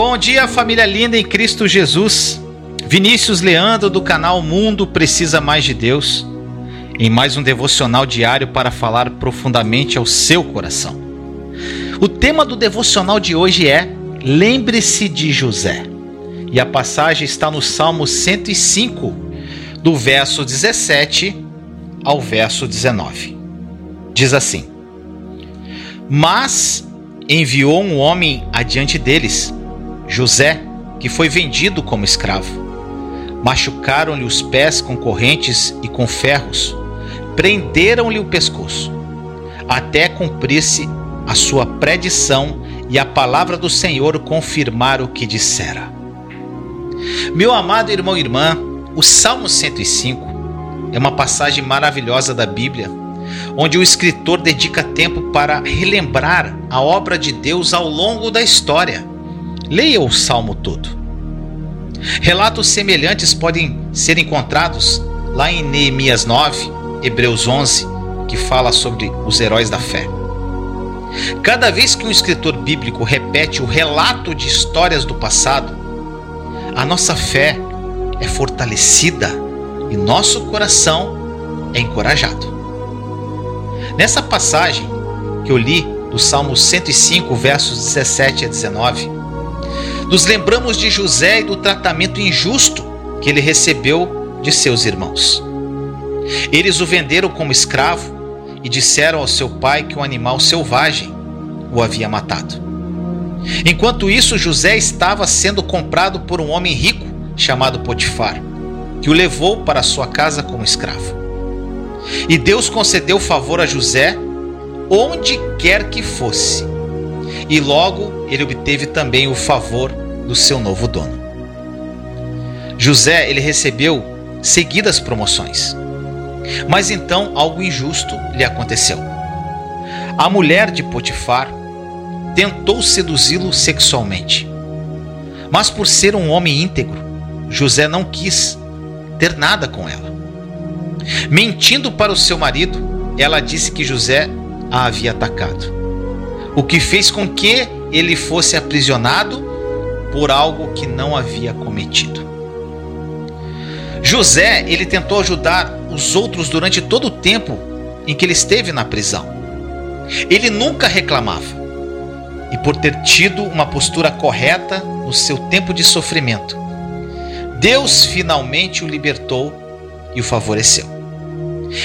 Bom dia, família linda em Cristo Jesus. Vinícius Leandro do canal Mundo Precisa Mais de Deus, em mais um devocional diário para falar profundamente ao seu coração. O tema do devocional de hoje é Lembre-se de José. E a passagem está no Salmo 105, do verso 17 ao verso 19. Diz assim: Mas enviou um homem adiante deles, José, que foi vendido como escravo. Machucaram-lhe os pés com correntes e com ferros, prenderam-lhe o pescoço, até cumprir-se a sua predição e a palavra do Senhor confirmar o que dissera. Meu amado irmão e irmã, o Salmo 105 é uma passagem maravilhosa da Bíblia, onde o escritor dedica tempo para relembrar a obra de Deus ao longo da história. Leia o salmo todo. Relatos semelhantes podem ser encontrados lá em Neemias 9, Hebreus 11, que fala sobre os heróis da fé. Cada vez que um escritor bíblico repete o relato de histórias do passado, a nossa fé é fortalecida e nosso coração é encorajado. Nessa passagem que eu li do Salmo 105, versos 17 a 19, nos lembramos de José e do tratamento injusto que ele recebeu de seus irmãos. Eles o venderam como escravo e disseram ao seu pai que um animal selvagem o havia matado. Enquanto isso, José estava sendo comprado por um homem rico chamado Potifar, que o levou para sua casa como escravo. E Deus concedeu favor a José onde quer que fosse. E logo ele obteve também o favor do seu novo dono. José, ele recebeu seguidas promoções. Mas então algo injusto lhe aconteceu. A mulher de Potifar tentou seduzi-lo sexualmente. Mas por ser um homem íntegro, José não quis ter nada com ela. Mentindo para o seu marido, ela disse que José a havia atacado, o que fez com que ele fosse aprisionado por algo que não havia cometido. José, ele tentou ajudar os outros durante todo o tempo em que ele esteve na prisão. Ele nunca reclamava. E por ter tido uma postura correta no seu tempo de sofrimento, Deus finalmente o libertou e o favoreceu.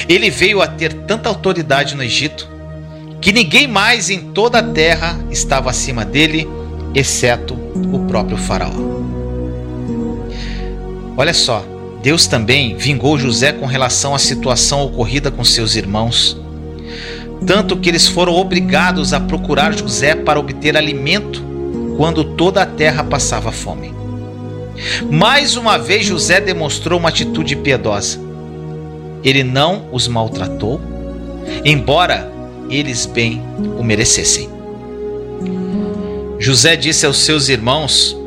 Ele veio a ter tanta autoridade no Egito que ninguém mais em toda a terra estava acima dele, exceto o próprio Faraó. Olha só, Deus também vingou José com relação à situação ocorrida com seus irmãos, tanto que eles foram obrigados a procurar José para obter alimento quando toda a terra passava fome. Mais uma vez José demonstrou uma atitude piedosa. Ele não os maltratou, embora eles bem o merecessem. José disse aos seus irmãos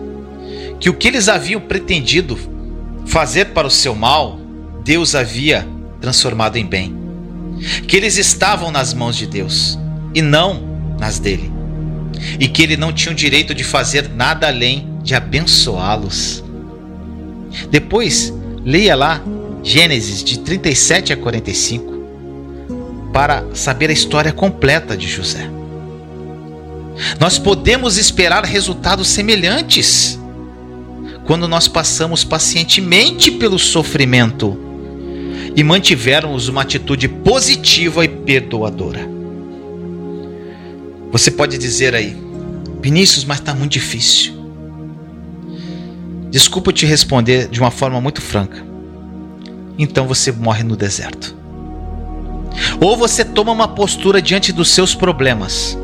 que o que eles haviam pretendido fazer para o seu mal, Deus havia transformado em bem. Que eles estavam nas mãos de Deus e não nas dele. E que ele não tinha o direito de fazer nada além de abençoá-los. Depois, leia lá Gênesis de 37 a 45 para saber a história completa de José. Nós podemos esperar resultados semelhantes quando nós passamos pacientemente pelo sofrimento e mantivermos uma atitude positiva e perdoadora. Você pode dizer aí, Vinícius, mas está muito difícil. Desculpa te responder de uma forma muito franca. Então você morre no deserto. Ou você toma uma postura diante dos seus problemas,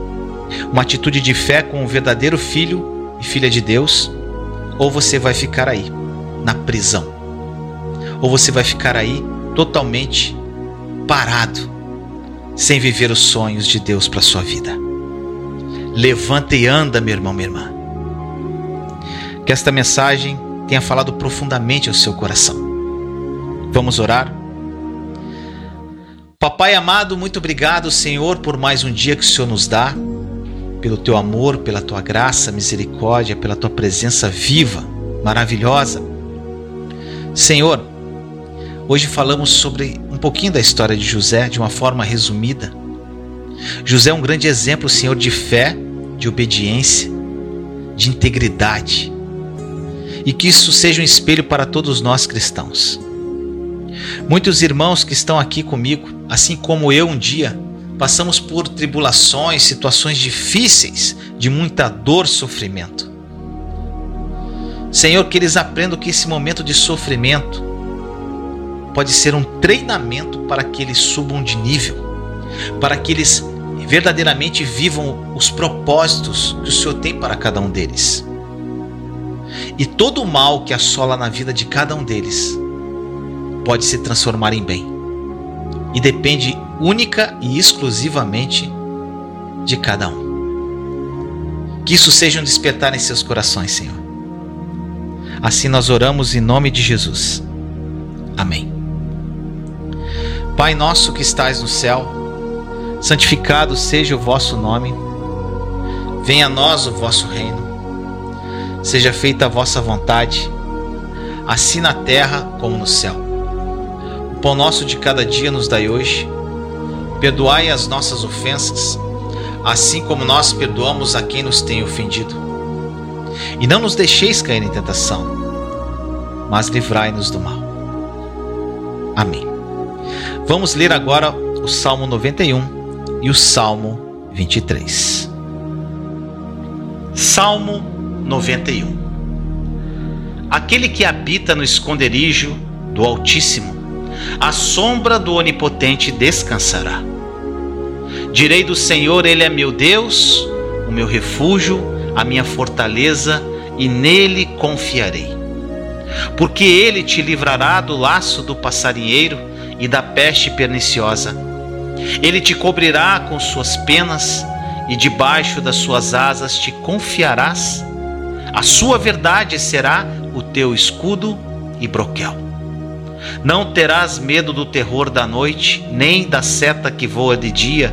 uma atitude de fé com o verdadeiro filho e filha de Deus, ou você vai ficar aí, na prisão. Ou você vai ficar aí totalmente parado, sem viver os sonhos de Deus para sua vida. Levanta e anda, meu irmão, minha irmã. Que esta mensagem tenha falado profundamente ao seu coração. Vamos orar? Papai amado, muito obrigado, Senhor, por mais um dia que o Senhor nos dá. Pelo teu amor, pela tua graça, misericórdia, pela tua presença viva, maravilhosa. Senhor, hoje falamos sobre um pouquinho da história de José de uma forma resumida. José é um grande exemplo, Senhor, de fé, de obediência, de integridade. E que isso seja um espelho para todos nós cristãos. Muitos irmãos que estão aqui comigo, assim como eu um dia, passamos por tribulações, situações difíceis, de muita dor, sofrimento. Senhor, que eles aprendam que esse momento de sofrimento pode ser um treinamento para que eles subam de nível, para que eles verdadeiramente vivam os propósitos que o Senhor tem para cada um deles. E todo o mal que assola na vida de cada um deles pode se transformar em bem. E depende única e exclusivamente de cada um. Que isso seja um despertar em seus corações, Senhor. Assim nós oramos em nome de Jesus. Amém. Pai nosso que estais no céu, santificado seja o vosso nome. Venha a nós o vosso reino. Seja feita a vossa vontade, assim na terra como no céu. O pão nosso de cada dia nos dai hoje. Perdoai as nossas ofensas, assim como nós perdoamos a quem nos tem ofendido. E não nos deixeis cair em tentação, mas livrai-nos do mal. Amém. Vamos ler agora o Salmo 91 e o Salmo 23. Salmo 91 Aquele que habita no esconderijo do Altíssimo, a sombra do Onipotente descansará. Direi do Senhor, Ele é meu Deus, o meu refúgio, a minha fortaleza, e nele confiarei. Porque ele te livrará do laço do passarinheiro e da peste perniciosa. Ele te cobrirá com suas penas e debaixo das suas asas te confiarás. A sua verdade será o teu escudo e broquel. Não terás medo do terror da noite, nem da seta que voa de dia,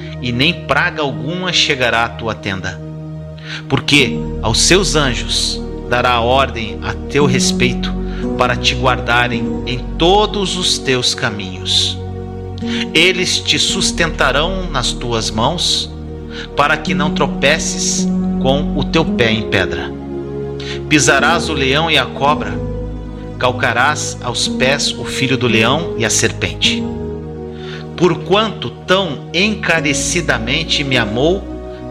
e nem praga alguma chegará à tua tenda. Porque aos seus anjos dará ordem a teu respeito para te guardarem em todos os teus caminhos. Eles te sustentarão nas tuas mãos, para que não tropeces com o teu pé em pedra. Pisarás o leão e a cobra, calcarás aos pés o filho do leão e a serpente. Porquanto tão encarecidamente me amou,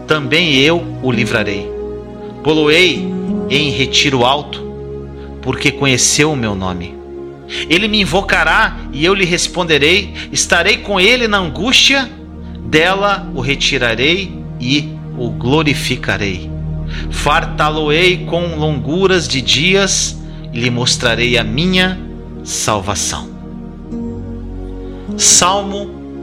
também eu o livrarei. Poloei em retiro alto, porque conheceu o meu nome. Ele me invocará e eu lhe responderei. Estarei com ele na angústia, dela o retirarei e o glorificarei. Fartá-lo-ei com longuras de dias e lhe mostrarei a minha salvação. Salmo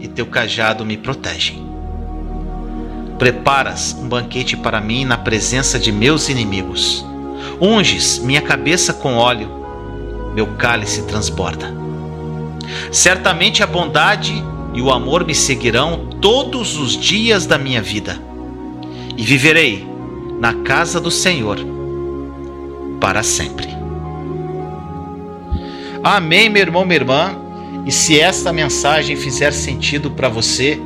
e teu cajado me protegem. Preparas um banquete para mim na presença de meus inimigos. Unges minha cabeça com óleo meu cálice transborda. Certamente a bondade e o amor me seguirão todos os dias da minha vida, e viverei na casa do Senhor para sempre. Amém, meu irmão, minha irmã. E se esta mensagem fizer sentido para você,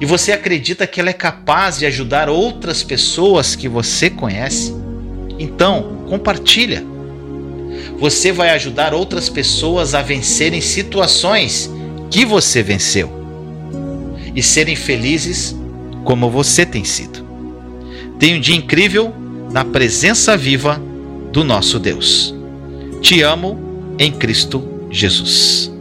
e você acredita que ela é capaz de ajudar outras pessoas que você conhece, então compartilha. Você vai ajudar outras pessoas a vencerem situações que você venceu e serem felizes como você tem sido. Tenha um dia incrível na presença viva do nosso Deus. Te amo em Cristo Jesus.